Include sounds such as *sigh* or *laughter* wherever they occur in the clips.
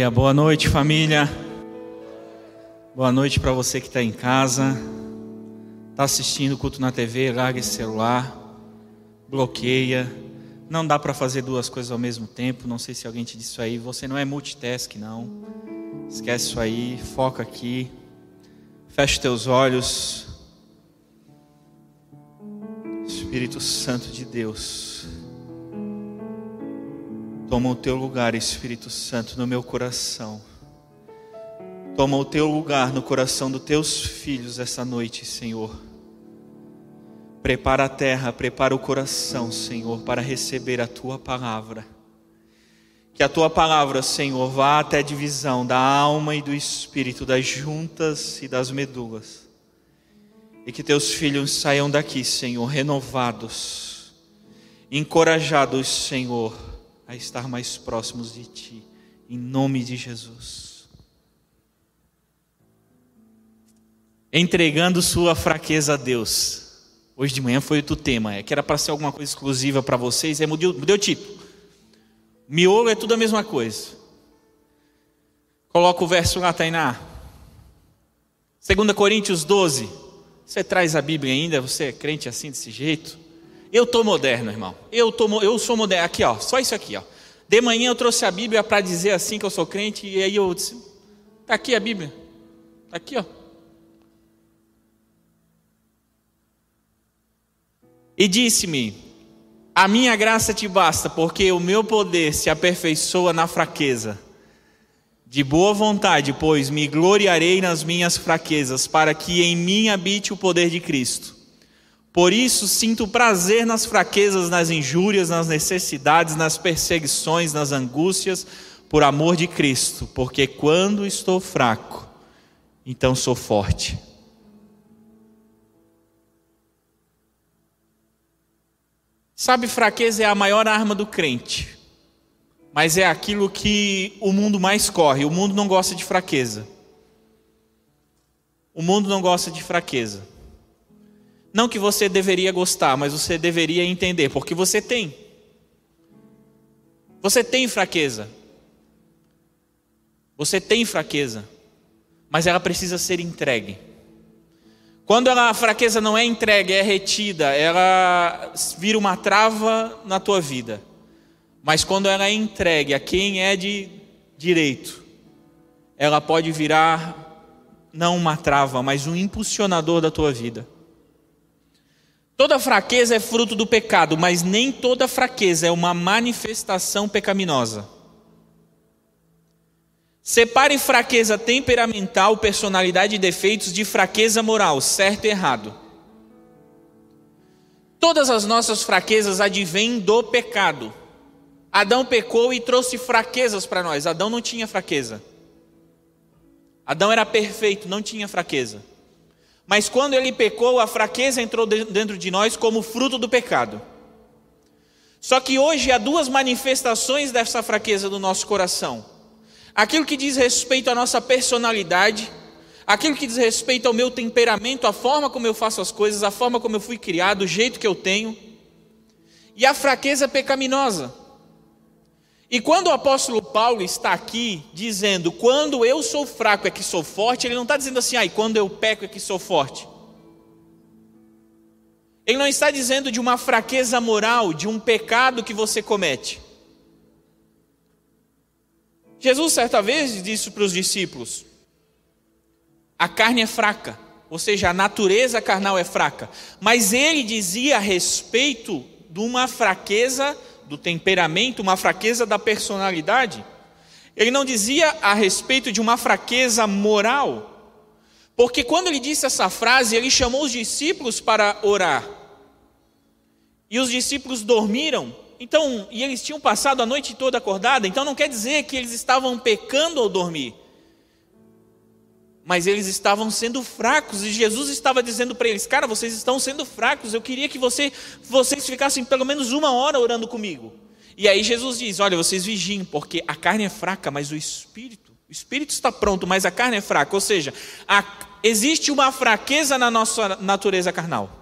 Aleluia. Boa noite, família. Boa noite para você que está em casa, está assistindo o culto na TV, larga esse celular, bloqueia. Não dá para fazer duas coisas ao mesmo tempo. Não sei se alguém te disse isso aí. Você não é multitask, não. Esquece isso aí. Foca aqui. Feche teus olhos. Espírito Santo de Deus. Toma o teu lugar, Espírito Santo, no meu coração. Toma o teu lugar no coração dos teus filhos essa noite, Senhor. Prepara a terra, prepara o coração, Senhor, para receber a tua palavra. Que a tua palavra, Senhor, vá até a divisão da alma e do espírito, das juntas e das medulas. E que teus filhos saiam daqui, Senhor, renovados, encorajados, Senhor, a estar mais próximos de ti, em nome de Jesus. entregando sua fraqueza a Deus. Hoje de manhã foi o tema, é que era para ser alguma coisa exclusiva para vocês, aí mudei, mudei o título. Miolo é tudo a mesma coisa. Coloca o verso lá, Tainá. 2 Coríntios 12. Você traz a Bíblia ainda? Você é crente assim, desse jeito? Eu estou moderno, irmão. Eu, tô, eu sou moderno. Aqui, ó, só isso aqui. Ó. De manhã eu trouxe a Bíblia para dizer assim que eu sou crente, e aí eu disse: está aqui a Bíblia. Está aqui, ó. E disse-me: A minha graça te basta, porque o meu poder se aperfeiçoa na fraqueza. De boa vontade, pois me gloriarei nas minhas fraquezas, para que em mim habite o poder de Cristo. Por isso sinto prazer nas fraquezas, nas injúrias, nas necessidades, nas perseguições, nas angústias, por amor de Cristo, porque quando estou fraco, então sou forte. Sabe, fraqueza é a maior arma do crente, mas é aquilo que o mundo mais corre. O mundo não gosta de fraqueza. O mundo não gosta de fraqueza. Não que você deveria gostar, mas você deveria entender, porque você tem. Você tem fraqueza. Você tem fraqueza, mas ela precisa ser entregue. Quando a fraqueza não é entregue, é retida, ela vira uma trava na tua vida. Mas quando ela é entregue a quem é de direito, ela pode virar não uma trava, mas um impulsionador da tua vida. Toda fraqueza é fruto do pecado, mas nem toda fraqueza é uma manifestação pecaminosa. Separe fraqueza temperamental, personalidade e defeitos de fraqueza moral, certo e errado. Todas as nossas fraquezas advêm do pecado. Adão pecou e trouxe fraquezas para nós. Adão não tinha fraqueza. Adão era perfeito, não tinha fraqueza. Mas quando ele pecou, a fraqueza entrou dentro de nós como fruto do pecado. Só que hoje há duas manifestações dessa fraqueza do nosso coração aquilo que diz respeito à nossa personalidade, aquilo que diz respeito ao meu temperamento, a forma como eu faço as coisas, a forma como eu fui criado, o jeito que eu tenho, e a fraqueza pecaminosa. E quando o apóstolo Paulo está aqui dizendo, quando eu sou fraco é que sou forte, ele não está dizendo assim, ah, quando eu peco é que sou forte. Ele não está dizendo de uma fraqueza moral, de um pecado que você comete. Jesus, certa vez, disse para os discípulos: a carne é fraca, ou seja, a natureza carnal é fraca. Mas ele dizia a respeito de uma fraqueza do temperamento, uma fraqueza da personalidade. Ele não dizia a respeito de uma fraqueza moral. Porque quando ele disse essa frase, ele chamou os discípulos para orar. E os discípulos dormiram então, e eles tinham passado a noite toda acordada, então não quer dizer que eles estavam pecando ao dormir. Mas eles estavam sendo fracos e Jesus estava dizendo para eles: "Cara, vocês estão sendo fracos. Eu queria que você, vocês ficassem pelo menos uma hora orando comigo." E aí Jesus diz: "Olha, vocês vigiem, porque a carne é fraca, mas o espírito, o espírito está pronto, mas a carne é fraca." Ou seja, a, existe uma fraqueza na nossa natureza carnal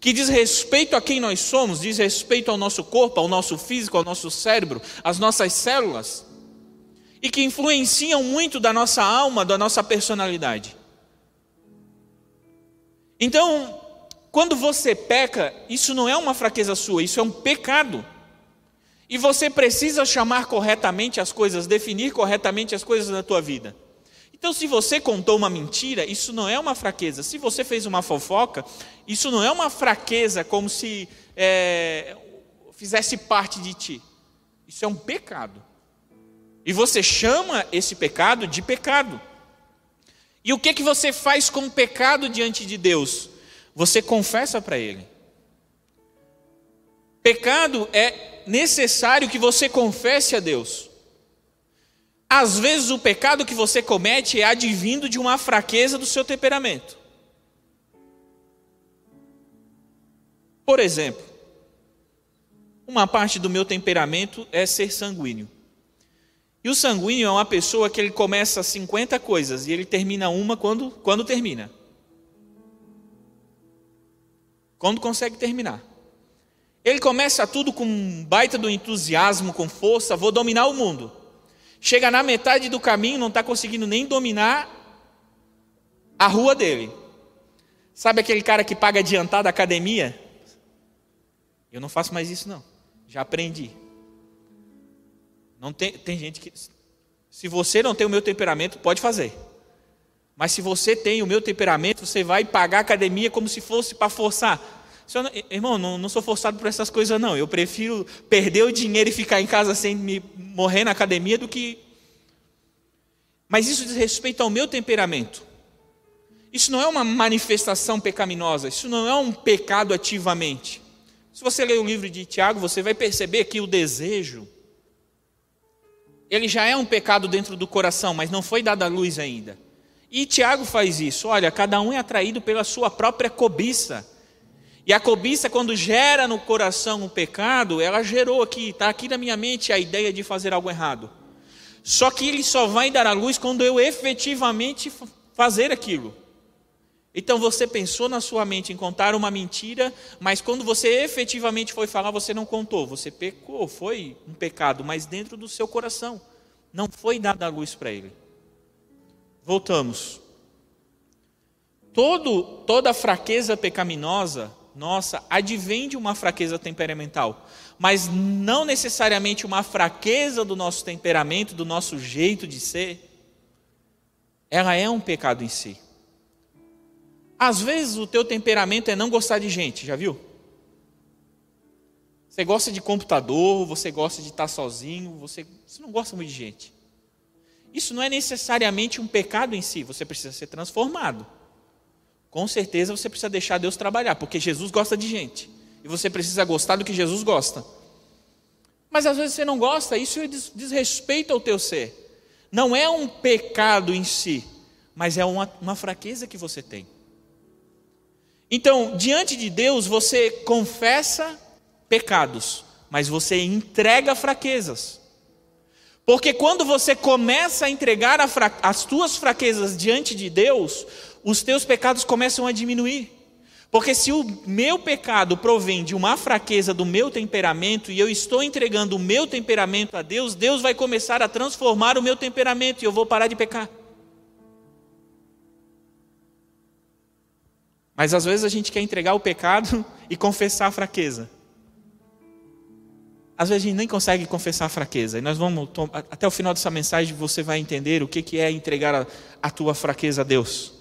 que diz respeito a quem nós somos, diz respeito ao nosso corpo, ao nosso físico, ao nosso cérebro, às nossas células. E que influenciam muito da nossa alma, da nossa personalidade. Então, quando você peca, isso não é uma fraqueza sua, isso é um pecado. E você precisa chamar corretamente as coisas, definir corretamente as coisas na tua vida. Então, se você contou uma mentira, isso não é uma fraqueza. Se você fez uma fofoca, isso não é uma fraqueza como se é, fizesse parte de ti. Isso é um pecado. E você chama esse pecado de pecado. E o que que você faz com o pecado diante de Deus? Você confessa para ele. Pecado é necessário que você confesse a Deus. Às vezes o pecado que você comete é advindo de uma fraqueza do seu temperamento. Por exemplo, uma parte do meu temperamento é ser sanguíneo. E o sanguíneo é uma pessoa que ele começa 50 coisas e ele termina uma quando, quando termina. Quando consegue terminar. Ele começa tudo com um baita do entusiasmo, com força, vou dominar o mundo. Chega na metade do caminho, não está conseguindo nem dominar a rua dele. Sabe aquele cara que paga adiantado a academia? Eu não faço mais isso não. Já aprendi. Não tem, tem gente que. Se você não tem o meu temperamento, pode fazer. Mas se você tem o meu temperamento, você vai pagar a academia como se fosse para forçar. Não, irmão, não, não sou forçado por essas coisas, não. Eu prefiro perder o dinheiro e ficar em casa sem me morrer na academia do que. Mas isso diz respeito ao meu temperamento. Isso não é uma manifestação pecaminosa, isso não é um pecado ativamente. Se você ler o livro de Tiago, você vai perceber que o desejo, ele já é um pecado dentro do coração, mas não foi dada a luz ainda. E Tiago faz isso. Olha, cada um é atraído pela sua própria cobiça. E a cobiça, quando gera no coração um pecado, ela gerou aqui, está aqui na minha mente a ideia de fazer algo errado. Só que ele só vai dar a luz quando eu efetivamente fazer aquilo. Então você pensou na sua mente em contar uma mentira, mas quando você efetivamente foi falar, você não contou. Você pecou, foi um pecado, mas dentro do seu coração. Não foi dada a luz para ele. Voltamos. Todo, toda fraqueza pecaminosa nossa advém de uma fraqueza temperamental, mas não necessariamente uma fraqueza do nosso temperamento, do nosso jeito de ser. Ela é um pecado em si. Às vezes o teu temperamento é não gostar de gente, já viu? Você gosta de computador, você gosta de estar sozinho, você, você não gosta muito de gente. Isso não é necessariamente um pecado em si, você precisa ser transformado. Com certeza você precisa deixar Deus trabalhar, porque Jesus gosta de gente. E você precisa gostar do que Jesus gosta. Mas às vezes você não gosta, isso diz respeito ao teu ser. Não é um pecado em si, mas é uma, uma fraqueza que você tem. Então, diante de Deus, você confessa pecados, mas você entrega fraquezas. Porque quando você começa a entregar as tuas fraquezas diante de Deus, os teus pecados começam a diminuir. Porque se o meu pecado provém de uma fraqueza do meu temperamento e eu estou entregando o meu temperamento a Deus, Deus vai começar a transformar o meu temperamento e eu vou parar de pecar. Mas às vezes a gente quer entregar o pecado *laughs* e confessar a fraqueza. Às vezes a gente nem consegue confessar a fraqueza. E nós vamos, até o final dessa mensagem, você vai entender o que é entregar a, a tua fraqueza a Deus.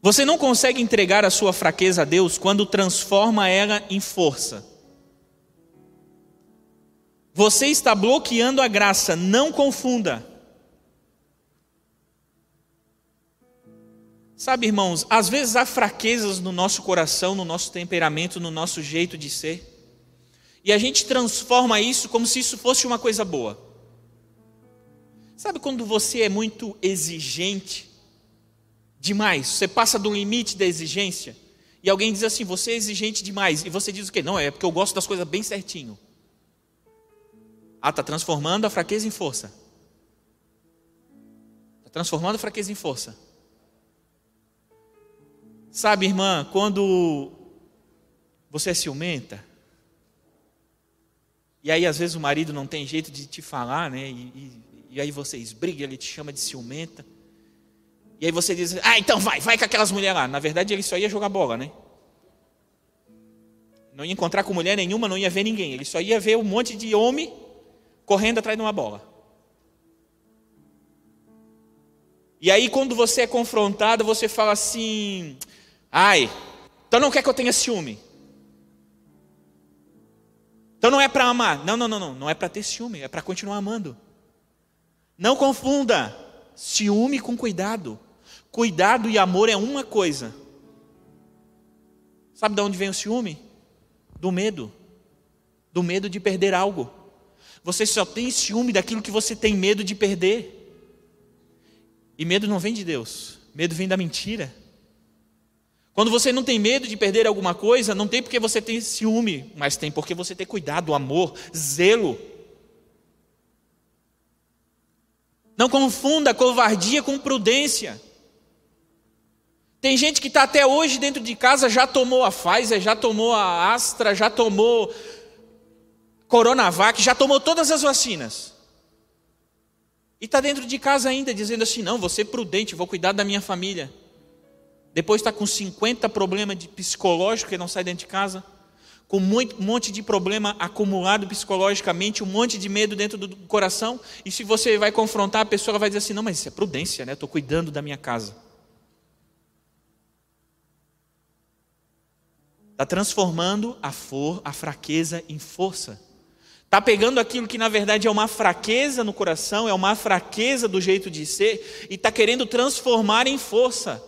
Você não consegue entregar a sua fraqueza a Deus quando transforma ela em força. Você está bloqueando a graça, não confunda. Sabe, irmãos, às vezes há fraquezas no nosso coração, no nosso temperamento, no nosso jeito de ser, e a gente transforma isso como se isso fosse uma coisa boa. Sabe quando você é muito exigente demais, você passa do limite da exigência, e alguém diz assim: você é exigente demais, e você diz o quê? Não, é porque eu gosto das coisas bem certinho. Ah, está transformando a fraqueza em força. Está transformando a fraqueza em força. Sabe, irmã, quando você é ciumenta, E aí, às vezes, o marido não tem jeito de te falar, né? E, e, e aí vocês brigam, ele te chama de ciumenta. E aí você diz, ah, então vai, vai com aquelas mulheres lá. Na verdade, ele só ia jogar bola, né? Não ia encontrar com mulher nenhuma, não ia ver ninguém. Ele só ia ver um monte de homem correndo atrás de uma bola. E aí, quando você é confrontado, você fala assim: ai, então não quer que eu tenha ciúme. Então não é para amar. Não, não, não, não. Não é para ter ciúme, é para continuar amando. Não confunda ciúme com cuidado. Cuidado e amor é uma coisa. Sabe de onde vem o ciúme? Do medo. Do medo de perder algo. Você só tem ciúme daquilo que você tem medo de perder. E medo não vem de Deus, medo vem da mentira. Quando você não tem medo de perder alguma coisa, não tem porque você tem ciúme, mas tem porque você tem cuidado, amor, zelo. Não confunda covardia com prudência. Tem gente que está até hoje dentro de casa, já tomou a Pfizer, já tomou a Astra, já tomou Coronavac, já tomou todas as vacinas. E está dentro de casa ainda, dizendo assim: não, vou ser prudente, vou cuidar da minha família. Depois está com 50 problemas de psicológico que não sai dentro de casa, com um monte de problema acumulado psicologicamente, um monte de medo dentro do coração. E se você vai confrontar, a pessoa vai dizer assim: não, mas isso é prudência, né? Estou cuidando da minha casa. Está transformando a, for, a fraqueza em força. Está pegando aquilo que na verdade é uma fraqueza no coração, é uma fraqueza do jeito de ser, e está querendo transformar em força.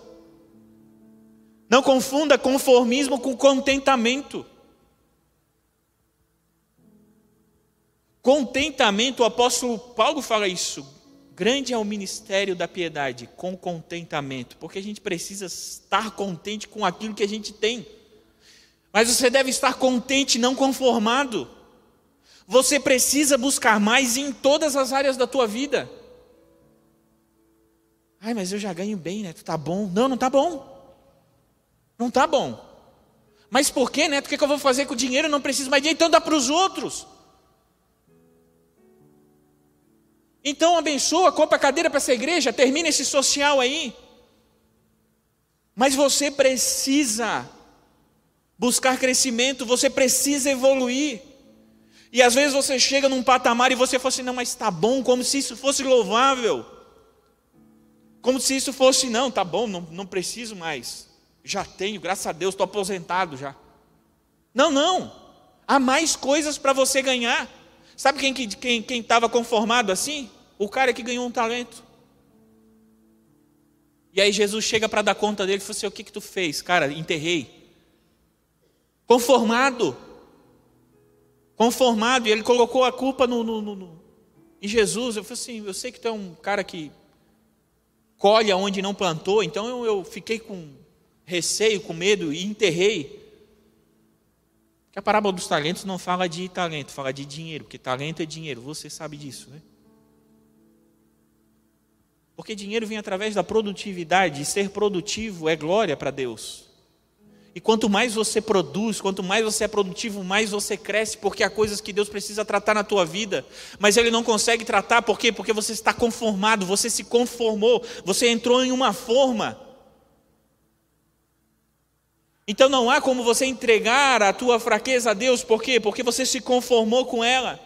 Não confunda conformismo com contentamento. Contentamento, o apóstolo Paulo fala isso. Grande é o ministério da piedade, com contentamento, porque a gente precisa estar contente com aquilo que a gente tem. Mas você deve estar contente, não conformado. Você precisa buscar mais em todas as áreas da tua vida. Ai, mas eu já ganho bem, Neto, tá bom. Não, não tá bom. Não tá bom. Mas por que, Neto? O que eu vou fazer com o dinheiro? Eu não preciso mais dinheiro, então dá para os outros. Então abençoa, compra cadeira para essa igreja, termina esse social aí. Mas você precisa buscar crescimento, você precisa evoluir. E às vezes você chega num patamar e você fala assim, não, mas está bom, como se isso fosse louvável. Como se isso fosse, não, tá bom, não, não preciso mais. Já tenho, graças a Deus, estou aposentado já. Não, não. Há mais coisas para você ganhar. Sabe quem estava quem, quem conformado assim? O cara que ganhou um talento. E aí Jesus chega para dar conta dele e fala assim: O que, que tu fez? Cara, enterrei. Conformado conformado, e ele colocou a culpa no, no, no, no, em Jesus. Eu falei assim: eu sei que tu é um cara que colhe onde não plantou, então eu, eu fiquei com receio, com medo e enterrei. Que a parábola dos talentos não fala de talento, fala de dinheiro, porque talento é dinheiro, você sabe disso, né? Porque dinheiro vem através da produtividade, e ser produtivo é glória para Deus. E quanto mais você produz, quanto mais você é produtivo, mais você cresce, porque há coisas que Deus precisa tratar na tua vida, mas Ele não consegue tratar, por quê? Porque você está conformado, você se conformou, você entrou em uma forma. Então não há como você entregar a tua fraqueza a Deus, por quê? Porque você se conformou com ela.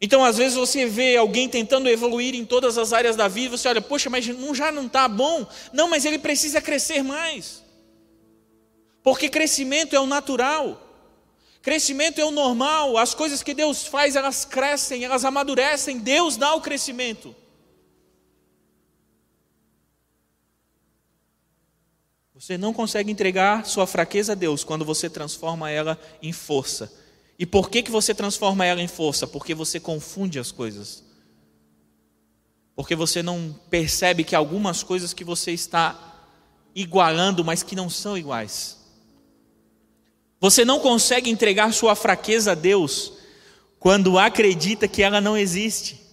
Então, às vezes, você vê alguém tentando evoluir em todas as áreas da vida, você olha, poxa, mas não, já não está bom. Não, mas ele precisa crescer mais. Porque crescimento é o natural. Crescimento é o normal. As coisas que Deus faz, elas crescem, elas amadurecem. Deus dá o crescimento. Você não consegue entregar sua fraqueza a Deus quando você transforma ela em força e por que, que você transforma ela em força? Porque você confunde as coisas. Porque você não percebe que algumas coisas que você está igualando, mas que não são iguais. Você não consegue entregar sua fraqueza a Deus quando acredita que ela não existe.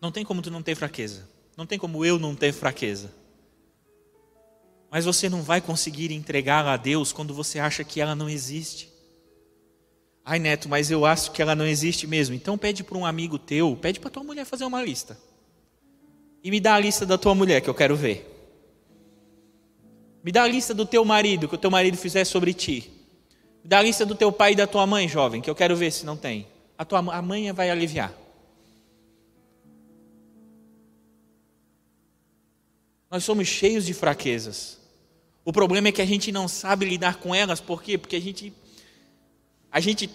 Não tem como tu não ter fraqueza. Não tem como eu não ter fraqueza. Mas você não vai conseguir entregá-la a Deus quando você acha que ela não existe. Ai, Neto, mas eu acho que ela não existe mesmo. Então pede para um amigo teu, pede para tua mulher fazer uma lista. E me dá a lista da tua mulher que eu quero ver. Me dá a lista do teu marido, que o teu marido fizer sobre ti. Me dá a lista do teu pai e da tua mãe, jovem, que eu quero ver se não tem. A tua a mãe vai aliviar. Nós somos cheios de fraquezas. O problema é que a gente não sabe lidar com elas, por quê? Porque a gente a gente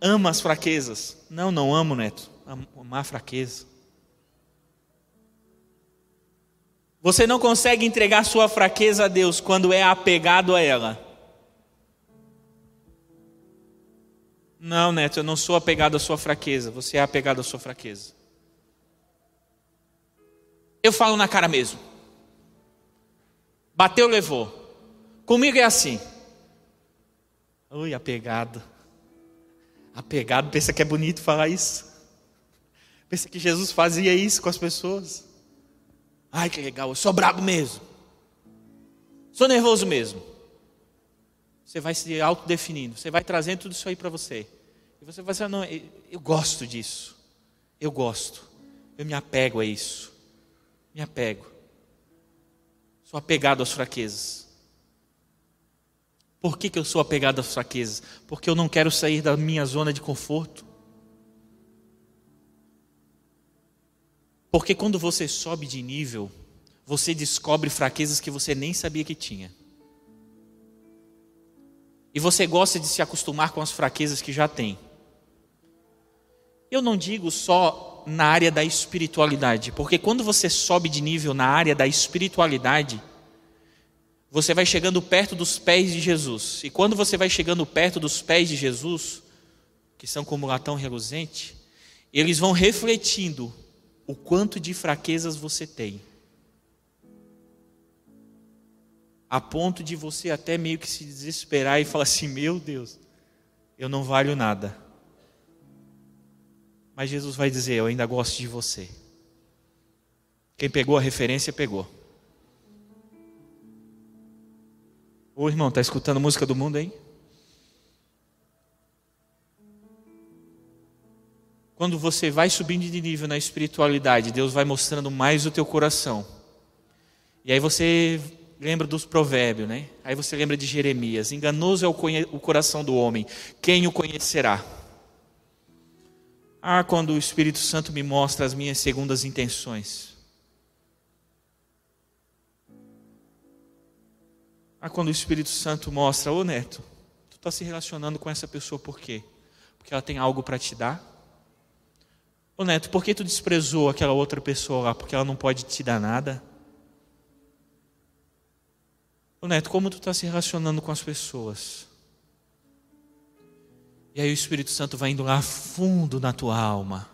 ama as fraquezas. Não, não amo, Neto. Amar fraqueza. Você não consegue entregar sua fraqueza a Deus quando é apegado a ela. Não, Neto, eu não sou apegado à sua fraqueza. Você é apegado à sua fraqueza. Eu falo na cara mesmo. Bateu, levou. Comigo é assim. Oi, apegado. Apegado, pensa que é bonito falar isso. Pensa que Jesus fazia isso com as pessoas. Ai, que legal, eu sou brabo mesmo. Sou nervoso mesmo. Você vai se autodefinindo, você vai trazendo tudo isso aí para você. E você vai dizer, não, eu gosto disso. Eu gosto. Eu me apego a isso. Me apego. Sou apegado às fraquezas. Por que, que eu sou apegado às fraquezas? Porque eu não quero sair da minha zona de conforto. Porque quando você sobe de nível, você descobre fraquezas que você nem sabia que tinha. E você gosta de se acostumar com as fraquezas que já tem. Eu não digo só na área da espiritualidade, porque quando você sobe de nível na área da espiritualidade, você vai chegando perto dos pés de Jesus. E quando você vai chegando perto dos pés de Jesus, que são como latão reluzente, eles vão refletindo o quanto de fraquezas você tem. A ponto de você até meio que se desesperar e falar assim: meu Deus, eu não valho nada. Mas Jesus vai dizer: eu ainda gosto de você. Quem pegou a referência, pegou. Ô irmão, tá escutando música do mundo aí? Quando você vai subindo de nível na espiritualidade, Deus vai mostrando mais o teu coração. E aí você lembra dos provérbios, né? Aí você lembra de Jeremias: enganoso é o coração do homem, quem o conhecerá? Ah, quando o Espírito Santo me mostra as minhas segundas intenções. Ah, quando o Espírito Santo mostra, ô neto, tu está se relacionando com essa pessoa por quê? Porque ela tem algo para te dar? Ô neto, por que tu desprezou aquela outra pessoa lá? Porque ela não pode te dar nada? Ô neto, como tu está se relacionando com as pessoas? E aí o Espírito Santo vai indo lá fundo na tua alma,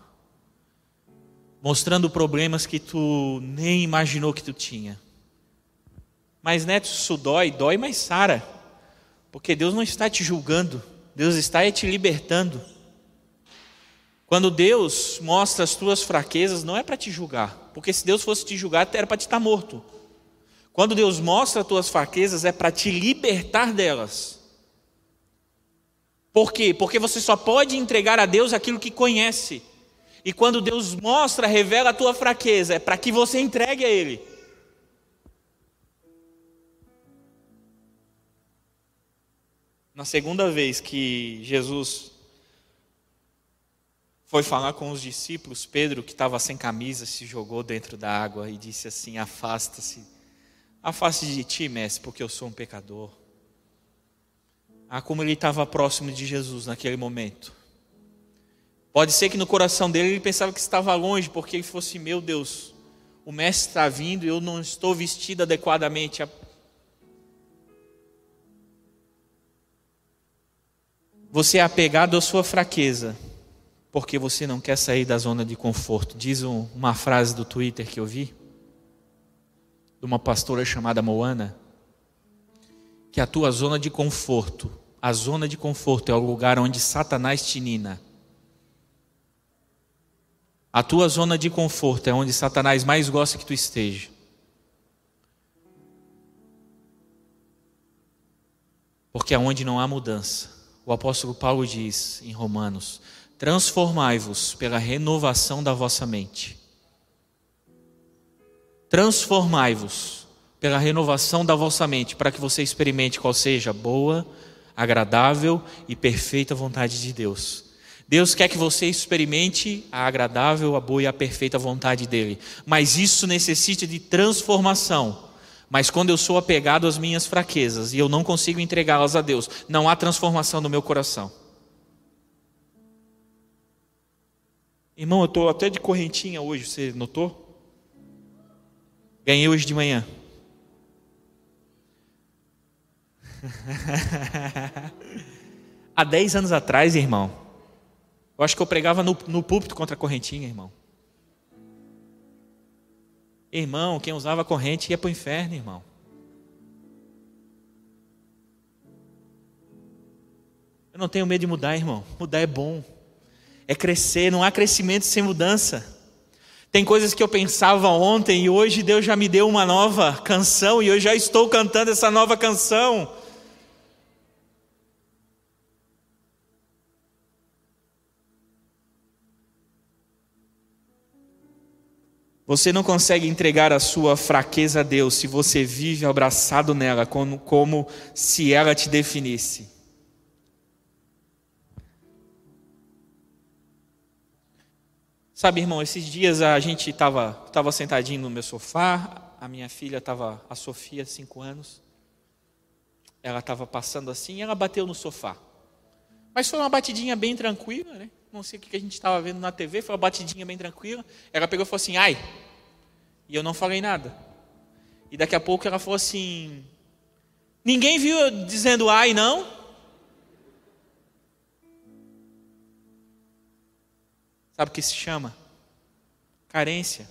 mostrando problemas que tu nem imaginou que tu tinha. Mas, neto, isso dói, dói, mas sara. Porque Deus não está te julgando, Deus está te libertando. Quando Deus mostra as tuas fraquezas, não é para te julgar, porque se Deus fosse te julgar, era para te estar morto. Quando Deus mostra as tuas fraquezas, é para te libertar delas. Por quê? Porque você só pode entregar a Deus aquilo que conhece. E quando Deus mostra, revela a tua fraqueza, é para que você entregue a Ele. Na segunda vez que Jesus foi falar com os discípulos, Pedro, que estava sem camisa, se jogou dentro da água e disse assim: Afasta-se, afaste de ti, mestre, porque eu sou um pecador. Ah, como ele estava próximo de Jesus naquele momento. Pode ser que no coração dele ele pensava que estava longe, porque ele fosse: Meu Deus, o mestre está vindo e eu não estou vestido adequadamente. Você é apegado à sua fraqueza, porque você não quer sair da zona de conforto. Diz uma frase do Twitter que eu vi, de uma pastora chamada Moana, que a tua zona de conforto, a zona de conforto é o lugar onde Satanás te nina. A tua zona de conforto é onde Satanás mais gosta que tu esteja. Porque é onde não há mudança. O apóstolo Paulo diz em Romanos: Transformai-vos pela renovação da vossa mente. Transformai-vos pela renovação da vossa mente, para que você experimente qual seja boa, agradável e perfeita vontade de Deus. Deus quer que você experimente a agradável, a boa e a perfeita vontade dele, mas isso necessita de transformação. Mas quando eu sou apegado às minhas fraquezas e eu não consigo entregá-las a Deus, não há transformação no meu coração. Irmão, eu estou até de correntinha hoje, você notou? Ganhei hoje de manhã. *laughs* Há 10 anos atrás, irmão, eu acho que eu pregava no, no púlpito contra a correntinha, irmão. Irmão, quem usava corrente ia para o inferno, irmão. Eu não tenho medo de mudar, irmão. Mudar é bom é crescer, não há crescimento sem mudança. Tem coisas que eu pensava ontem e hoje Deus já me deu uma nova canção e eu já estou cantando essa nova canção. Você não consegue entregar a sua fraqueza a Deus se você vive abraçado nela como, como se ela te definisse. Sabe, irmão, esses dias a gente estava tava sentadinho no meu sofá, a minha filha estava, a Sofia, cinco anos, ela estava passando assim e ela bateu no sofá. Mas foi uma batidinha bem tranquila, né? Não sei o que a gente estava vendo na TV, foi uma batidinha bem tranquila. Ela pegou e falou assim, ai. E eu não falei nada. E daqui a pouco ela falou assim: Ninguém viu eu dizendo ai, não? Sabe o que se chama? Carência.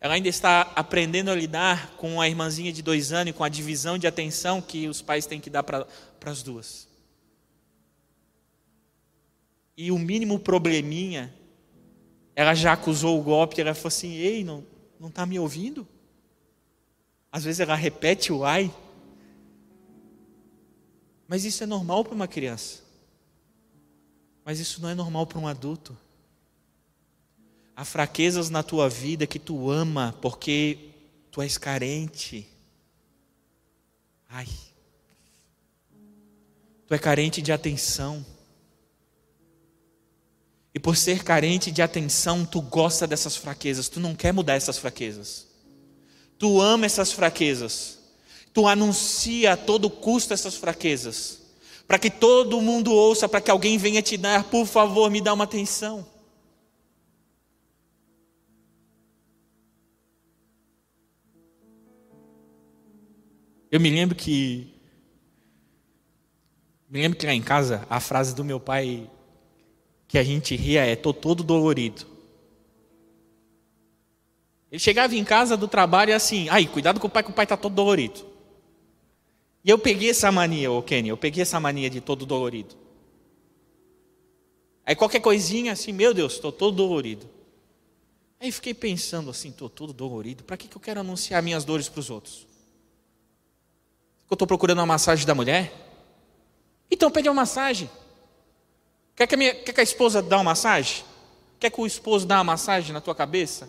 Ela ainda está aprendendo a lidar com a irmãzinha de dois anos e com a divisão de atenção que os pais têm que dar para as duas. E o mínimo probleminha, ela já acusou o golpe, ela falou assim: Ei, não não está me ouvindo? Às vezes ela repete o ai. Mas isso é normal para uma criança. Mas isso não é normal para um adulto. Há fraquezas na tua vida que tu ama porque tu és carente. Ai. Tu é carente de atenção. E por ser carente de atenção, tu gosta dessas fraquezas, tu não quer mudar essas fraquezas. Tu ama essas fraquezas. Tu anuncia a todo custo essas fraquezas. Para que todo mundo ouça, para que alguém venha te dar, por favor, me dá uma atenção. Eu me lembro que. Me lembro que lá em casa, a frase do meu pai que a gente ria é: tô todo dolorido. Ele chegava em casa do trabalho e assim: ai, cuidado com o pai, que o pai está todo dolorido. E eu peguei essa mania, ô Kenny, eu peguei essa mania de todo dolorido. Aí qualquer coisinha assim, meu Deus, estou todo dolorido. Aí fiquei pensando assim, estou todo dolorido, para que, que eu quero anunciar minhas dores para os outros? Eu estou procurando uma massagem da mulher? Então pede uma massagem. Quer que, a minha, quer que a esposa dê uma massagem? Quer que o esposo dê uma massagem na tua cabeça?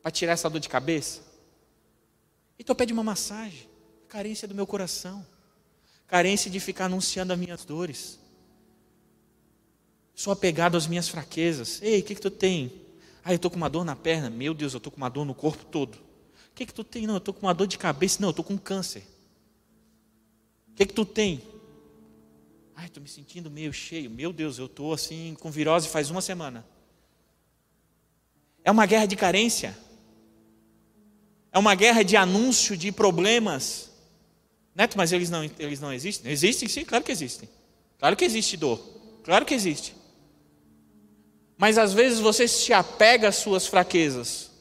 Para tirar essa dor de cabeça? Então pede uma massagem. Carência do meu coração. Carência de ficar anunciando as minhas dores. Sou apegado às minhas fraquezas. Ei, o que, que tu tem? Ah, eu estou com uma dor na perna. Meu Deus, eu estou com uma dor no corpo todo. O que, que tu tem? Não, eu estou com uma dor de cabeça. Não, eu estou com câncer. O que, que tu tem? Ai, estou me sentindo meio cheio. Meu Deus, eu estou assim com virose faz uma semana. É uma guerra de carência. É uma guerra de anúncio de problemas. Neto, mas eles não, eles não existem? Existem sim, claro que existem. Claro que existe dor. Claro que existe. Mas às vezes você se apega às suas fraquezas.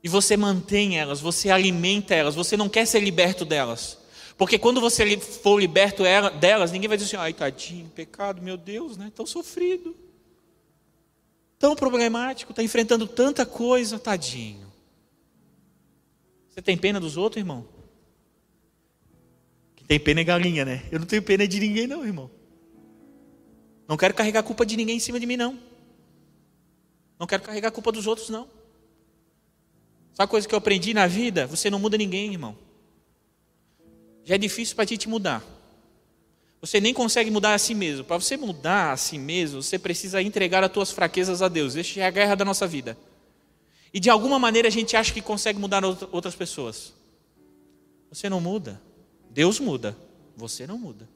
E você mantém elas, você alimenta elas, você não quer ser liberto delas. Porque quando você for liberto delas, ninguém vai dizer assim, ai tadinho, pecado, meu Deus, né? Tão sofrido. Tão problemático, está enfrentando tanta coisa, tadinho. Você tem pena dos outros, irmão? Quem tem pena é galinha, né? Eu não tenho pena de ninguém, não, irmão. Não quero carregar a culpa de ninguém em cima de mim, não. Não quero carregar a culpa dos outros, não. Sabe a coisa que eu aprendi na vida? Você não muda ninguém, irmão já é difícil para ti te mudar. Você nem consegue mudar a si mesmo. Para você mudar a si mesmo, você precisa entregar as tuas fraquezas a Deus. Essa é a guerra da nossa vida. E de alguma maneira a gente acha que consegue mudar outras pessoas. Você não muda. Deus muda. Você não muda.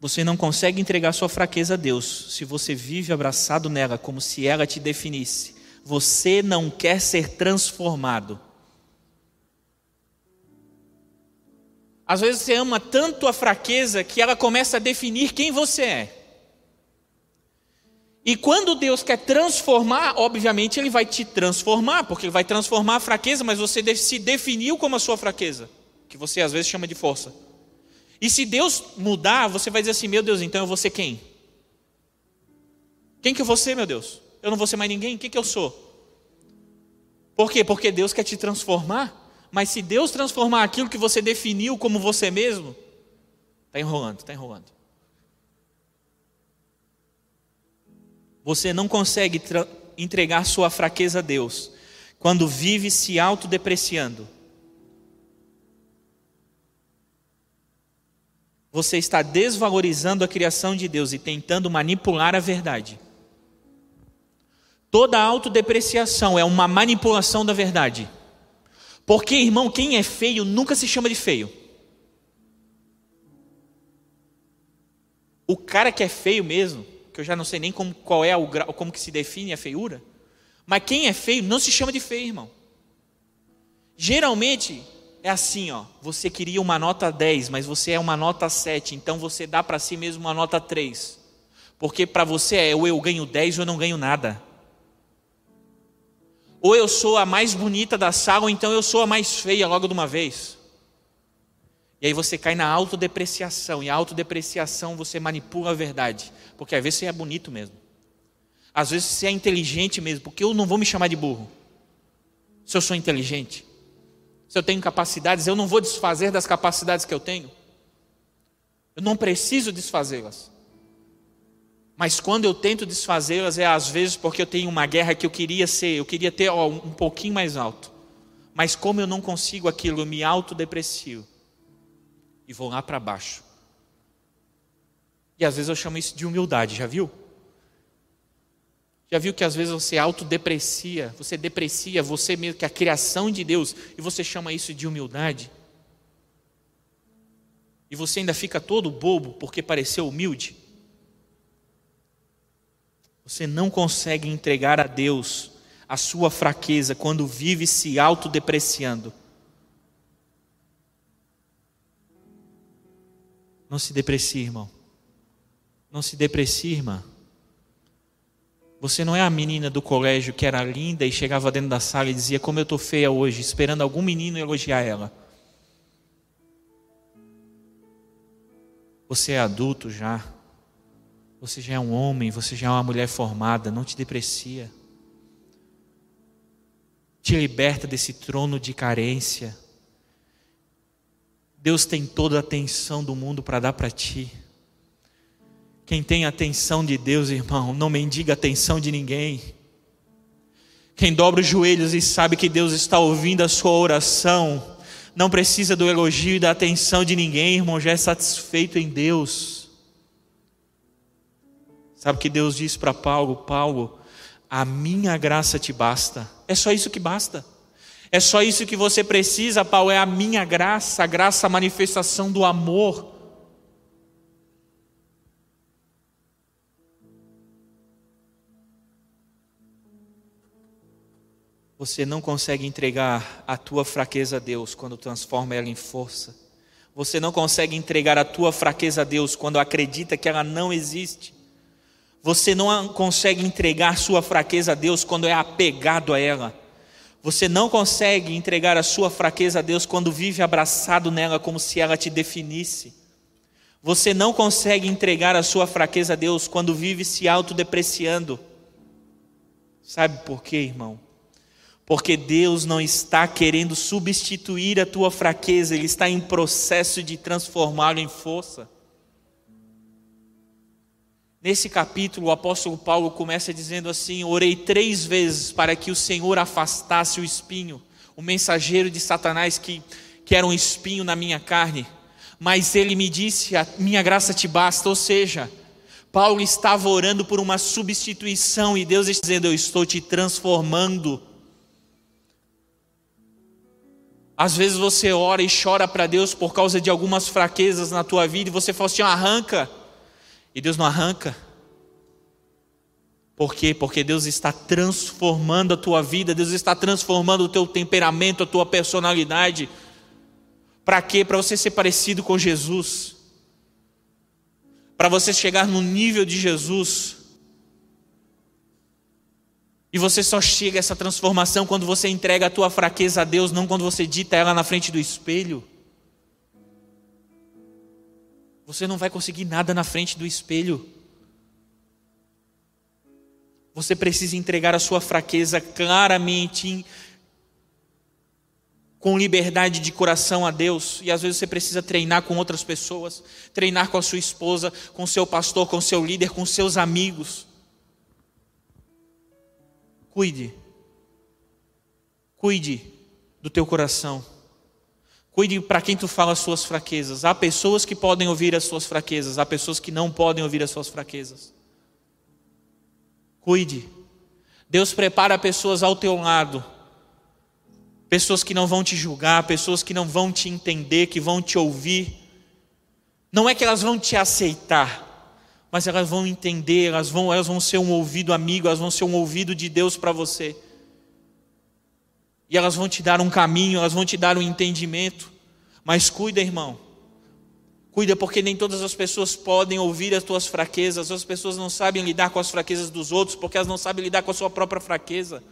Você não consegue entregar sua fraqueza a Deus se você vive abraçado nela como se ela te definisse. Você não quer ser transformado. Às vezes você ama tanto a fraqueza que ela começa a definir quem você é. E quando Deus quer transformar, obviamente Ele vai te transformar, porque Ele vai transformar a fraqueza, mas você se definiu como a sua fraqueza, que você às vezes chama de força. E se Deus mudar, você vai dizer assim: meu Deus, então eu vou ser quem? Quem que eu vou ser, meu Deus? Eu não vou ser mais ninguém? Quem que eu sou? Por quê? Porque Deus quer te transformar. Mas se Deus transformar aquilo que você definiu como você mesmo, está enrolando, está enrolando. Você não consegue entregar sua fraqueza a Deus quando vive se autodepreciando. Você está desvalorizando a criação de Deus e tentando manipular a verdade. Toda autodepreciação é uma manipulação da verdade. Porque, irmão, quem é feio nunca se chama de feio. O cara que é feio mesmo, que eu já não sei nem como, qual é o grau, como que se define a feiura, mas quem é feio não se chama de feio, irmão. Geralmente é assim, ó, você queria uma nota 10, mas você é uma nota 7, então você dá para si mesmo uma nota 3. Porque para você é ou eu ganho 10 ou eu não ganho nada. Ou eu sou a mais bonita da sala, ou então eu sou a mais feia logo de uma vez. E aí você cai na autodepreciação, e a autodepreciação você manipula a verdade, porque às vezes você é bonito mesmo. Às vezes você é inteligente mesmo, porque eu não vou me chamar de burro. Se eu sou inteligente, se eu tenho capacidades, eu não vou desfazer das capacidades que eu tenho. Eu não preciso desfazê-las. Mas quando eu tento desfazê-las é às vezes porque eu tenho uma guerra que eu queria ser, eu queria ter ó, um pouquinho mais alto. Mas como eu não consigo aquilo, eu me autodeprecio e vou lá para baixo. E às vezes eu chamo isso de humildade, já viu? Já viu que às vezes você autodeprecia, você deprecia você mesmo, que é a criação de Deus, e você chama isso de humildade? E você ainda fica todo bobo porque pareceu humilde? Você não consegue entregar a Deus a sua fraqueza quando vive se autodepreciando. Não se deprecie, irmão. Não se deprecie, irmã. Você não é a menina do colégio que era linda e chegava dentro da sala e dizia como eu estou feia hoje, esperando algum menino elogiar ela. Você é adulto já. Você já é um homem, você já é uma mulher formada, não te deprecia. Te liberta desse trono de carência. Deus tem toda a atenção do mundo para dar para ti. Quem tem a atenção de Deus, irmão, não mendiga a atenção de ninguém. Quem dobra os joelhos e sabe que Deus está ouvindo a sua oração, não precisa do elogio e da atenção de ninguém, irmão, já é satisfeito em Deus. Sabe que Deus disse para Paulo: Paulo, a minha graça te basta. É só isso que basta. É só isso que você precisa, Paulo, é a minha graça, a graça, a manifestação do amor. Você não consegue entregar a tua fraqueza a Deus quando transforma ela em força. Você não consegue entregar a tua fraqueza a Deus quando acredita que ela não existe. Você não consegue entregar sua fraqueza a Deus quando é apegado a ela. Você não consegue entregar a sua fraqueza a Deus quando vive abraçado nela como se ela te definisse. Você não consegue entregar a sua fraqueza a Deus quando vive se autodepreciando. Sabe por quê, irmão? Porque Deus não está querendo substituir a tua fraqueza, Ele está em processo de transformá-la em força. Nesse capítulo, o apóstolo Paulo começa dizendo assim: Orei três vezes para que o Senhor afastasse o espinho, o mensageiro de Satanás que, que era um espinho na minha carne. Mas ele me disse: A minha graça te basta. Ou seja, Paulo estava orando por uma substituição e Deus está dizendo: Eu estou te transformando. Às vezes você ora e chora para Deus por causa de algumas fraquezas na tua vida e você fala assim: arranca. E Deus não arranca. Por quê? Porque Deus está transformando a tua vida, Deus está transformando o teu temperamento, a tua personalidade. Para quê? Para você ser parecido com Jesus. Para você chegar no nível de Jesus. E você só chega a essa transformação quando você entrega a tua fraqueza a Deus, não quando você dita ela na frente do espelho. Você não vai conseguir nada na frente do espelho. Você precisa entregar a sua fraqueza claramente, com liberdade de coração a Deus. E às vezes você precisa treinar com outras pessoas, treinar com a sua esposa, com seu pastor, com seu líder, com seus amigos. Cuide. Cuide do teu coração. Cuide para quem tu fala as suas fraquezas. Há pessoas que podem ouvir as suas fraquezas, há pessoas que não podem ouvir as suas fraquezas. Cuide. Deus prepara pessoas ao teu lado. Pessoas que não vão te julgar, pessoas que não vão te entender, que vão te ouvir. Não é que elas vão te aceitar, mas elas vão entender, elas vão, elas vão ser um ouvido amigo, elas vão ser um ouvido de Deus para você. E elas vão te dar um caminho, elas vão te dar um entendimento. Mas cuida, irmão. Cuida porque nem todas as pessoas podem ouvir as tuas fraquezas. As pessoas não sabem lidar com as fraquezas dos outros porque elas não sabem lidar com a sua própria fraqueza.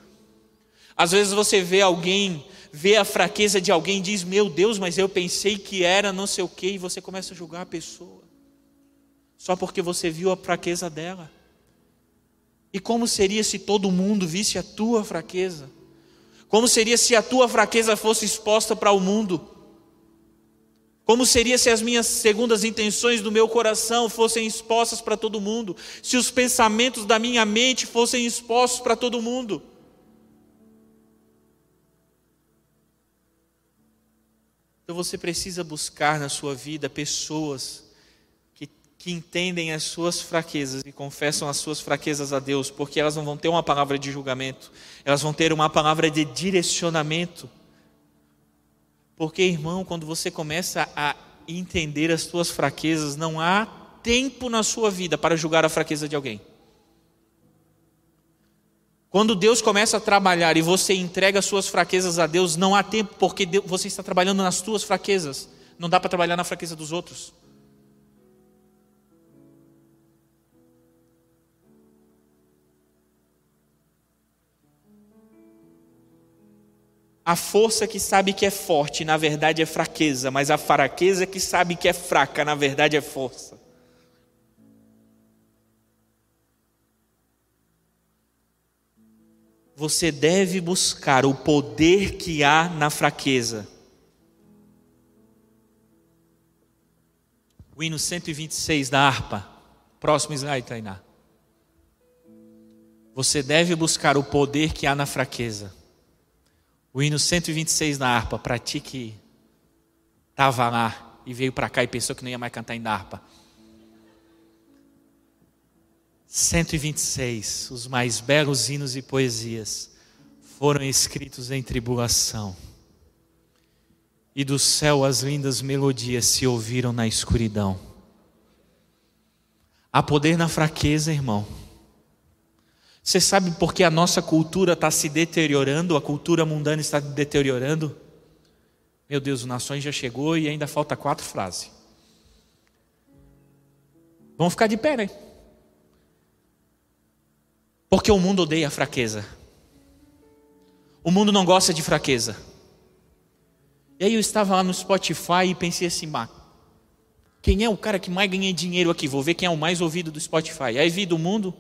Às vezes você vê alguém, vê a fraqueza de alguém e diz: Meu Deus, mas eu pensei que era não sei o quê, e você começa a julgar a pessoa, só porque você viu a fraqueza dela. E como seria se todo mundo visse a tua fraqueza? Como seria se a tua fraqueza fosse exposta para o mundo? Como seria se as minhas segundas intenções do meu coração fossem expostas para todo mundo? Se os pensamentos da minha mente fossem expostos para todo mundo? Então você precisa buscar na sua vida pessoas que entendem as suas fraquezas e confessam as suas fraquezas a Deus, porque elas não vão ter uma palavra de julgamento, elas vão ter uma palavra de direcionamento. Porque, irmão, quando você começa a entender as suas fraquezas, não há tempo na sua vida para julgar a fraqueza de alguém. Quando Deus começa a trabalhar e você entrega as suas fraquezas a Deus, não há tempo, porque você está trabalhando nas suas fraquezas. Não dá para trabalhar na fraqueza dos outros. A força que sabe que é forte, na verdade é fraqueza, mas a fraqueza que sabe que é fraca, na verdade é força. Você deve buscar o poder que há na fraqueza. O hino 126 da harpa. Próximo slide, Tainá. Você deve buscar o poder que há na fraqueza. O hino 126 na harpa, para ti que estava lá e veio para cá e pensou que não ia mais cantar em harpa. 126, os mais belos hinos e poesias foram escritos em tribulação. E do céu as lindas melodias se ouviram na escuridão. Há poder na fraqueza, irmão. Você sabe por que a nossa cultura está se deteriorando, a cultura mundana está deteriorando? Meu Deus, o Nações já chegou e ainda falta quatro frases. Vamos ficar de pé, né? Porque o mundo odeia a fraqueza. O mundo não gosta de fraqueza. E aí eu estava lá no Spotify e pensei assim, bah, quem é o cara que mais ganha dinheiro aqui? Vou ver quem é o mais ouvido do Spotify. Aí vi do mundo,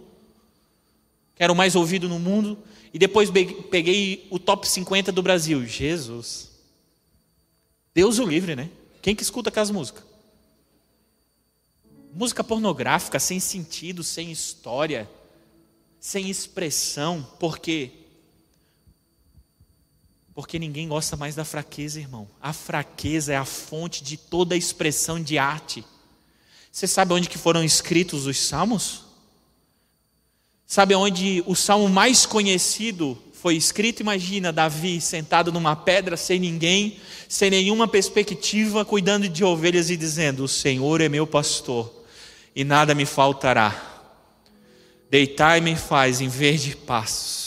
que era o mais ouvido no mundo, e depois peguei o top 50 do Brasil. Jesus. Deus o livre, né? Quem que escuta aquelas músicas? Música pornográfica, sem sentido, sem história, sem expressão, por quê? Porque ninguém gosta mais da fraqueza, irmão. A fraqueza é a fonte de toda expressão de arte. Você sabe onde que foram escritos os salmos? Sabe onde o salmo mais conhecido foi escrito? Imagina Davi sentado numa pedra sem ninguém, sem nenhuma perspectiva, cuidando de ovelhas e dizendo: O Senhor é meu pastor e nada me faltará. Deitai-me faz em verde passos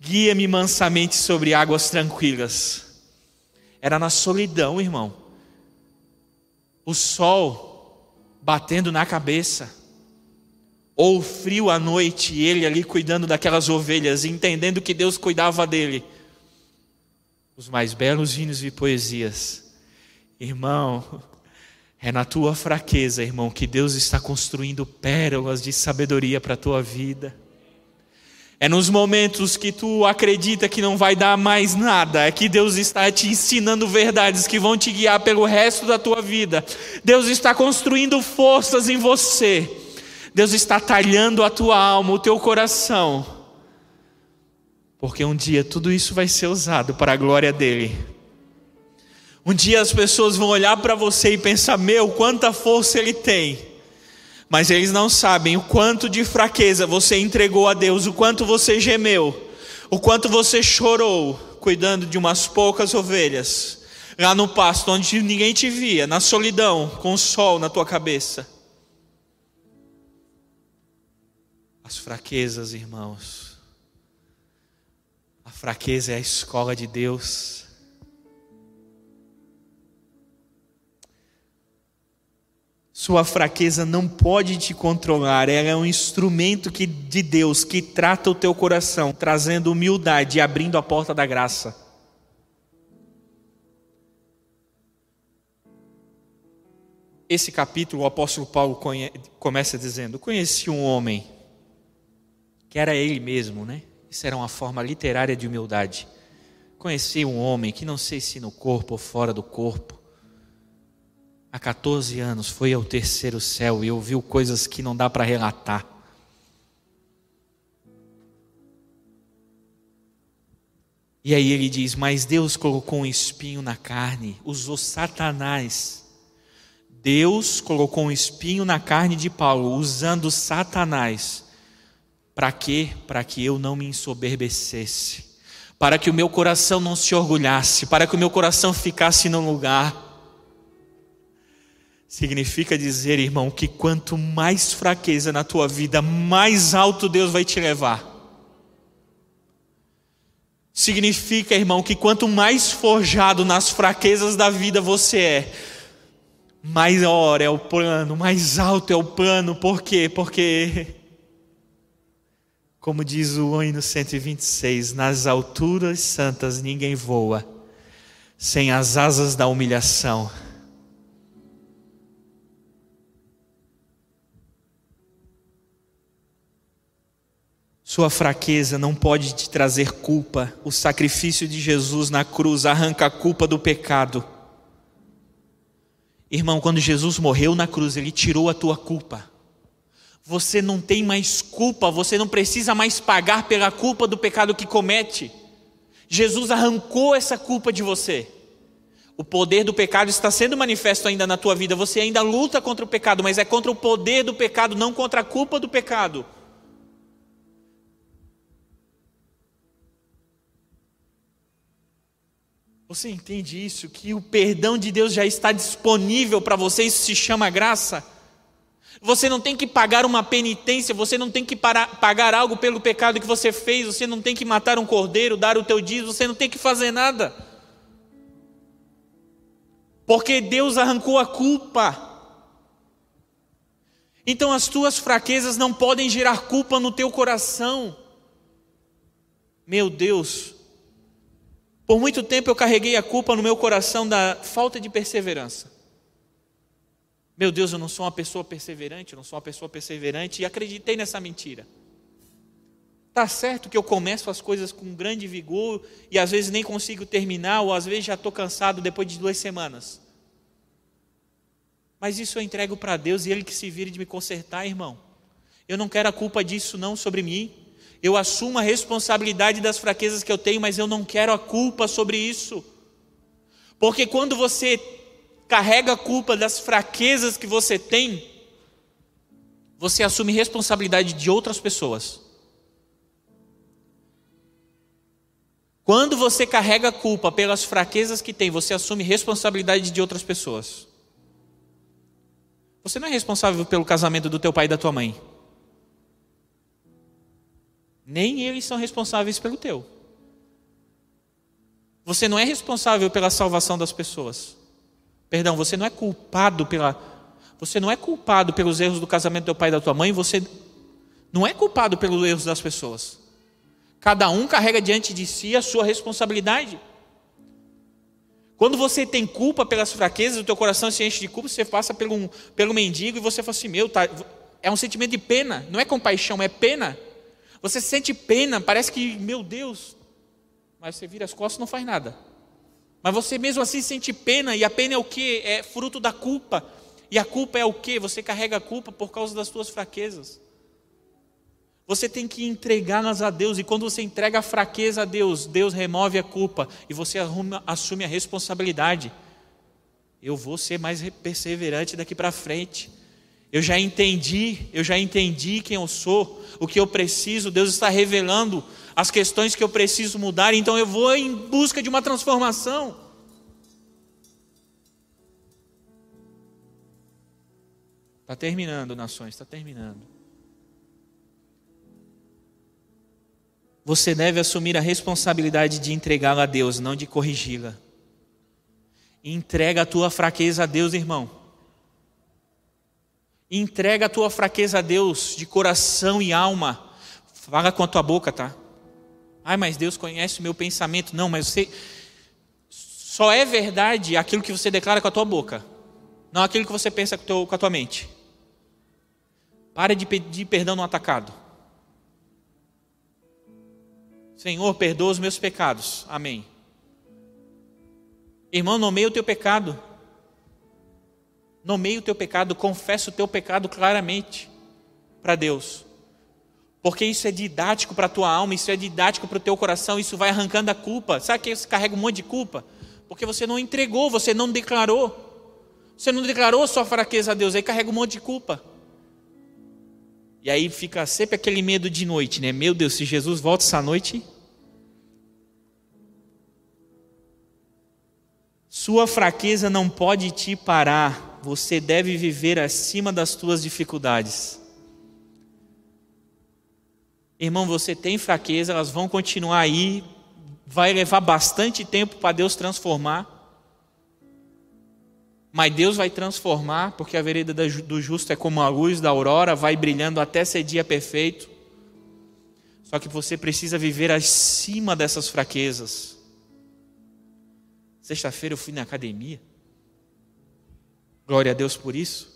guia-me mansamente sobre águas tranquilas. Era na solidão, irmão. O sol batendo na cabeça, ou frio à noite, e ele ali cuidando daquelas ovelhas, entendendo que Deus cuidava dele. Os mais belos hinos e poesias. Irmão, é na tua fraqueza, irmão, que Deus está construindo pérolas de sabedoria para a tua vida. É nos momentos que tu acredita que não vai dar mais nada, é que Deus está te ensinando verdades que vão te guiar pelo resto da tua vida. Deus está construindo forças em você. Deus está talhando a tua alma, o teu coração. Porque um dia tudo isso vai ser usado para a glória dele. Um dia as pessoas vão olhar para você e pensar: meu, quanta força ele tem mas eles não sabem o quanto de fraqueza você entregou a Deus, o quanto você gemeu, o quanto você chorou cuidando de umas poucas ovelhas, lá no pasto onde ninguém te via, na solidão, com o sol na tua cabeça. As fraquezas, irmãos. A fraqueza é a escola de Deus. Sua fraqueza não pode te controlar, ela é um instrumento que, de Deus que trata o teu coração, trazendo humildade e abrindo a porta da graça. Esse capítulo, o apóstolo Paulo começa dizendo: Conheci um homem, que era ele mesmo, né? Isso era uma forma literária de humildade. Conheci um homem que não sei se no corpo ou fora do corpo, há 14 anos foi ao terceiro céu e ouviu coisas que não dá para relatar. E aí ele diz: Mas Deus colocou um espinho na carne, usou Satanás. Deus colocou um espinho na carne de Paulo, usando Satanás. Para quê? Para que eu não me ensoberbecesse, para que o meu coração não se orgulhasse, para que o meu coração ficasse no lugar Significa dizer, irmão, que quanto mais fraqueza na tua vida, mais alto Deus vai te levar. Significa, irmão, que quanto mais forjado nas fraquezas da vida você é, maior é o plano, mais alto é o plano. Por quê? Porque, como diz o hino 126, nas alturas santas ninguém voa, sem as asas da humilhação Sua fraqueza não pode te trazer culpa. O sacrifício de Jesus na cruz arranca a culpa do pecado. Irmão, quando Jesus morreu na cruz, ele tirou a tua culpa. Você não tem mais culpa, você não precisa mais pagar pela culpa do pecado que comete. Jesus arrancou essa culpa de você. O poder do pecado está sendo manifesto ainda na tua vida. Você ainda luta contra o pecado, mas é contra o poder do pecado, não contra a culpa do pecado. Você entende isso? Que o perdão de Deus já está disponível para você, isso se chama graça. Você não tem que pagar uma penitência, você não tem que pagar algo pelo pecado que você fez, você não tem que matar um cordeiro, dar o teu dízimo, você não tem que fazer nada. Porque Deus arrancou a culpa. Então as tuas fraquezas não podem gerar culpa no teu coração. Meu Deus, Por muito tempo eu carreguei a culpa no meu coração da falta de perseverança. Meu Deus, eu não sou uma pessoa perseverante, eu não sou uma pessoa perseverante, e acreditei nessa mentira. Tá certo que eu começo as coisas com grande vigor e às vezes nem consigo terminar, ou às vezes já estou cansado depois de duas semanas. Mas isso eu entrego para Deus e Ele que se vire de me consertar, irmão. Eu não quero a culpa disso não sobre mim. Eu assumo a responsabilidade das fraquezas que eu tenho, mas eu não quero a culpa sobre isso. Porque quando você carrega a culpa das fraquezas que você tem, você assume responsabilidade de outras pessoas. Quando você carrega a culpa pelas fraquezas que tem, você assume responsabilidade de outras pessoas. Você não é responsável pelo casamento do teu pai e da tua mãe. Nem eles são responsáveis pelo teu. Você não é responsável pela salvação das pessoas. Perdão, você não é culpado pela você não é culpado pelos erros do casamento do teu pai e da tua mãe, você não é culpado pelos erros das pessoas. Cada um carrega diante de si a sua responsabilidade. Quando você tem culpa pelas fraquezas, o teu coração se enche de culpa, você passa pelo, pelo mendigo e você fala assim: meu, tá, é um sentimento de pena, não é compaixão, é pena. Você sente pena, parece que, meu Deus, mas você vira as costas e não faz nada. Mas você mesmo assim sente pena, e a pena é o que? É fruto da culpa. E a culpa é o que? Você carrega a culpa por causa das suas fraquezas. Você tem que entregá-las a Deus, e quando você entrega a fraqueza a Deus, Deus remove a culpa e você assume a responsabilidade. Eu vou ser mais perseverante daqui para frente. Eu já entendi, eu já entendi quem eu sou, o que eu preciso, Deus está revelando as questões que eu preciso mudar, então eu vou em busca de uma transformação. Está terminando, nações, está terminando. Você deve assumir a responsabilidade de entregá-la a Deus, não de corrigi-la. Entrega a tua fraqueza a Deus, irmão. Entrega a tua fraqueza a Deus de coração e alma. Fala com a tua boca, tá? Ai, mas Deus conhece o meu pensamento. Não, mas você. Só é verdade aquilo que você declara com a tua boca, não aquilo que você pensa com a tua mente. Pare de pedir perdão no atacado. Senhor, perdoa os meus pecados. Amém. Irmão, nomeia o teu pecado. Nomeia o teu pecado, confessa o teu pecado claramente para Deus. Porque isso é didático para a tua alma, isso é didático para o teu coração, isso vai arrancando a culpa. Sabe que você carrega um monte de culpa? Porque você não entregou, você não declarou. Você não declarou sua fraqueza a Deus, aí carrega um monte de culpa. E aí fica sempre aquele medo de noite, né? Meu Deus, se Jesus volta essa noite. Sua fraqueza não pode te parar. Você deve viver acima das tuas dificuldades. Irmão, você tem fraqueza, elas vão continuar aí. Vai levar bastante tempo para Deus transformar. Mas Deus vai transformar, porque a vereda do justo é como a luz da aurora, vai brilhando até ser dia perfeito. Só que você precisa viver acima dessas fraquezas. Sexta-feira eu fui na academia. Glória a Deus por isso.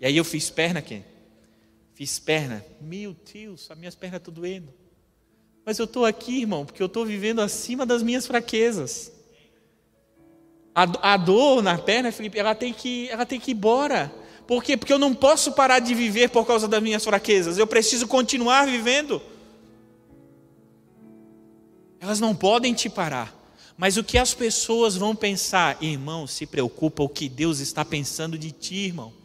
E aí eu fiz perna, quem? Fiz perna. Meu Deus, as minhas pernas estão doendo. Mas eu estou aqui, irmão, porque eu estou vivendo acima das minhas fraquezas. A, a dor na perna, Felipe, ela tem, que, ela tem que ir embora. Por quê? Porque eu não posso parar de viver por causa das minhas fraquezas. Eu preciso continuar vivendo. Elas não podem te parar. Mas o que as pessoas vão pensar? Irmão, se preocupa o que Deus está pensando de ti, irmão.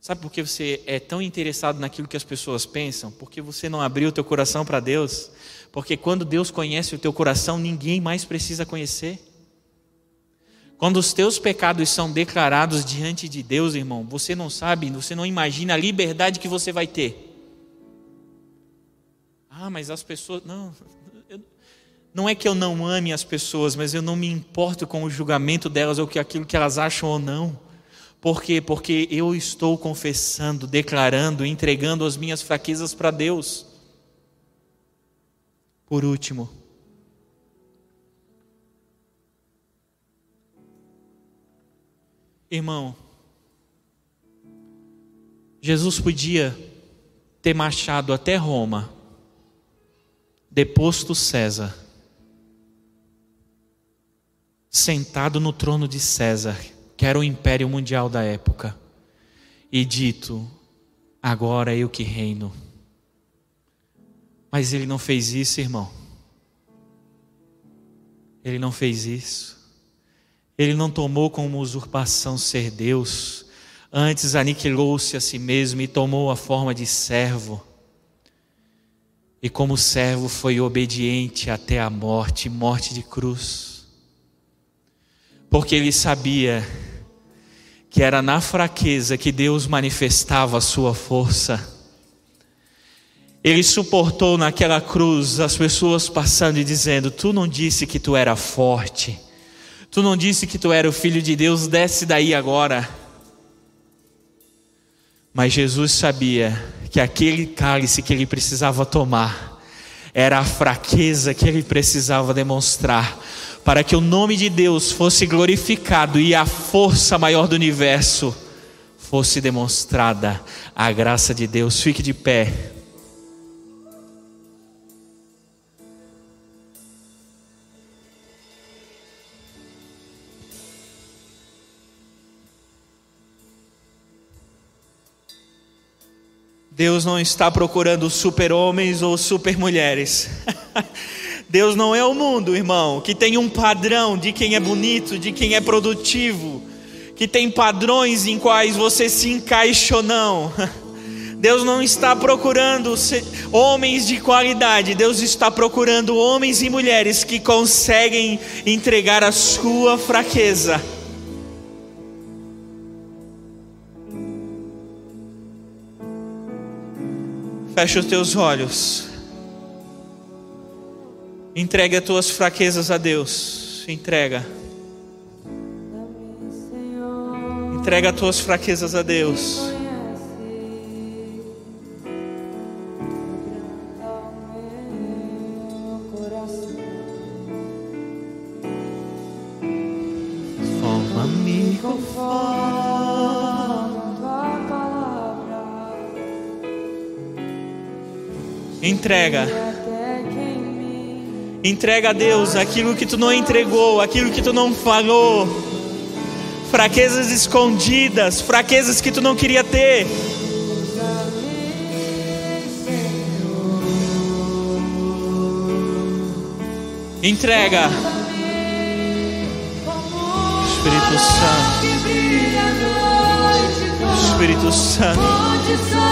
Sabe por que você é tão interessado naquilo que as pessoas pensam? Porque você não abriu o teu coração para Deus. Porque quando Deus conhece o teu coração, ninguém mais precisa conhecer. Quando os teus pecados são declarados diante de Deus, irmão, você não sabe, você não imagina a liberdade que você vai ter. Ah, mas as pessoas. Não, não é que eu não ame as pessoas, mas eu não me importo com o julgamento delas ou com aquilo que elas acham ou não. Por quê? Porque eu estou confessando, declarando, entregando as minhas fraquezas para Deus. Por último, irmão, Jesus podia ter marchado até Roma, deposto César, sentado no trono de César, que era o império mundial da época, e dito: Agora eu que reino. Mas ele não fez isso, irmão. Ele não fez isso. Ele não tomou como usurpação ser Deus, antes aniquilou-se a si mesmo e tomou a forma de servo. E como servo foi obediente até a morte morte de cruz. Porque ele sabia que era na fraqueza que Deus manifestava a sua força. Ele suportou naquela cruz as pessoas passando e dizendo: Tu não disse que tu era forte. Tu não disse que tu era o filho de Deus, desce daí agora. Mas Jesus sabia que aquele cálice que ele precisava tomar era a fraqueza que ele precisava demonstrar para que o nome de Deus fosse glorificado e a força maior do universo fosse demonstrada. A graça de Deus, fique de pé. Deus não está procurando super-homens ou super-mulheres. *laughs* Deus não é o mundo, irmão, que tem um padrão de quem é bonito, de quem é produtivo, que tem padrões em quais você se encaixa ou não. *laughs* Deus não está procurando homens de qualidade, Deus está procurando homens e mulheres que conseguem entregar a sua fraqueza Feche os teus olhos. Entregue as tuas fraquezas a Deus. Entrega. Entrega as tuas fraquezas a Deus. Entrega. Entrega a Deus aquilo que tu não entregou, aquilo que tu não falou. Fraquezas escondidas, fraquezas que tu não queria ter. Entrega. Espírito Santo. Espírito Santo.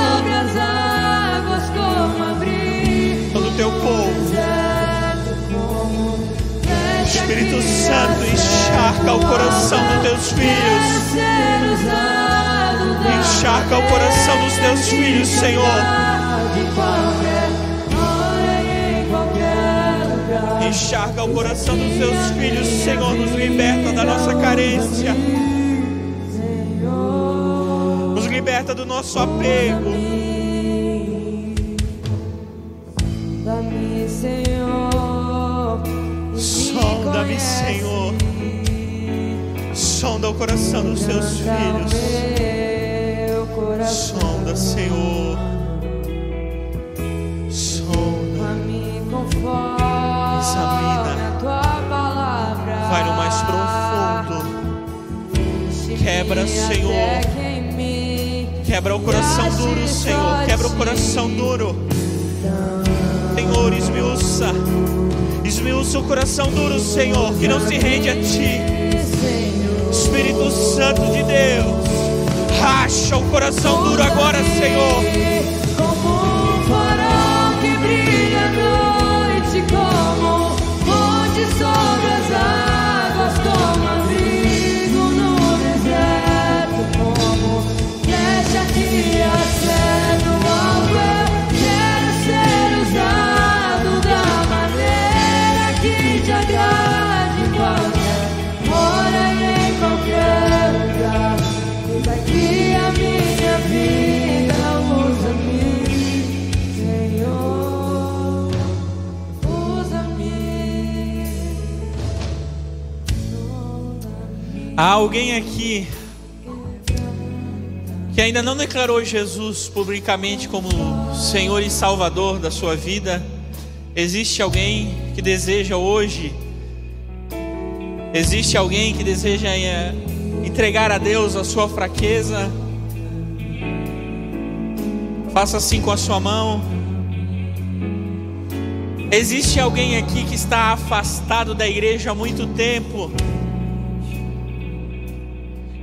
Espírito Santo, encharca o coração dos teus filhos. Encharca o coração dos teus filhos, Senhor. Encharca o coração dos teus filhos, Senhor. Nos liberta da nossa carência. Nos liberta do nosso apego. Sonda-me, Senhor. Sonda o coração dos teus filhos. Sonda, Senhor. Sonda. Examina. Vai no mais profundo. Quebra, Senhor. Quebra o coração duro, Senhor. Quebra o coração duro. Senhor, esmiuça. Esmiuça o coração duro, Senhor, que não se rende a Ti. Espírito Santo de Deus, racha o coração duro agora, Senhor. Como um farol que brilha à noite, como onde sobre as águas, Há alguém aqui que ainda não declarou Jesus publicamente como Senhor e Salvador da sua vida? Existe alguém que deseja hoje? Existe alguém que deseja eh, entregar a Deus a sua fraqueza? Faça assim com a sua mão. Existe alguém aqui que está afastado da igreja há muito tempo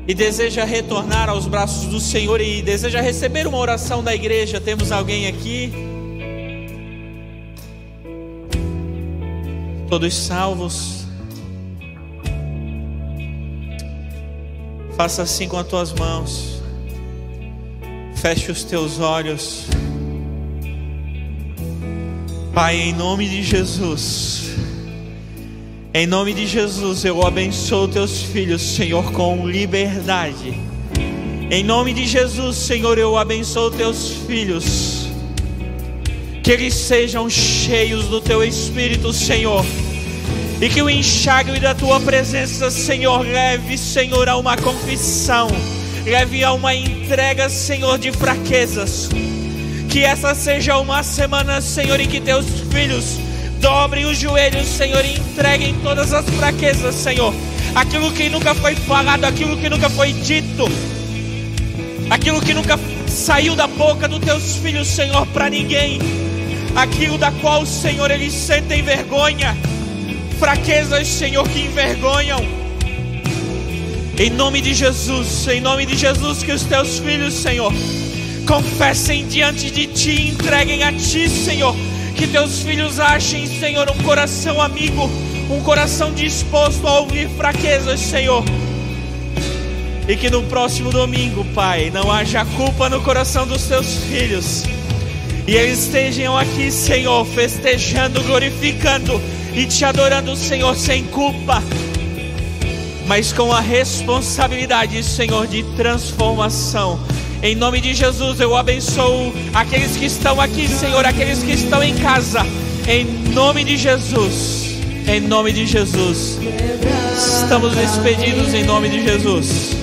e deseja retornar aos braços do Senhor e deseja receber uma oração da igreja? Temos alguém aqui? Todos salvos? Faça assim com as tuas mãos. Feche os teus olhos. Pai, em nome de Jesus. Em nome de Jesus, eu abençoo teus filhos, Senhor, com liberdade. Em nome de Jesus, Senhor, eu abençoo teus filhos. Que eles sejam cheios do teu espírito, Senhor. E que o enxágue da tua presença, Senhor, leve, Senhor, a uma confissão, leve a uma entrega, Senhor, de fraquezas. Que essa seja uma semana, Senhor, em que teus filhos dobrem os joelhos, Senhor, e entreguem todas as fraquezas, Senhor. Aquilo que nunca foi falado, aquilo que nunca foi dito, aquilo que nunca saiu da boca dos teus filhos, Senhor, para ninguém, aquilo da qual, Senhor, eles sentem vergonha fraquezas, Senhor, que envergonham. Em nome de Jesus, em nome de Jesus, que os teus filhos, Senhor, confessem diante de ti, entreguem a ti, Senhor. Que teus filhos achem, Senhor, um coração amigo, um coração disposto a ouvir fraquezas, Senhor. E que no próximo domingo, Pai, não haja culpa no coração dos teus filhos. E eles estejam aqui, Senhor, festejando, glorificando e te adorando, Senhor, sem culpa, mas com a responsabilidade, Senhor, de transformação. Em nome de Jesus, eu abençoo aqueles que estão aqui, Senhor, aqueles que estão em casa. Em nome de Jesus. Em nome de Jesus. Estamos despedidos em nome de Jesus.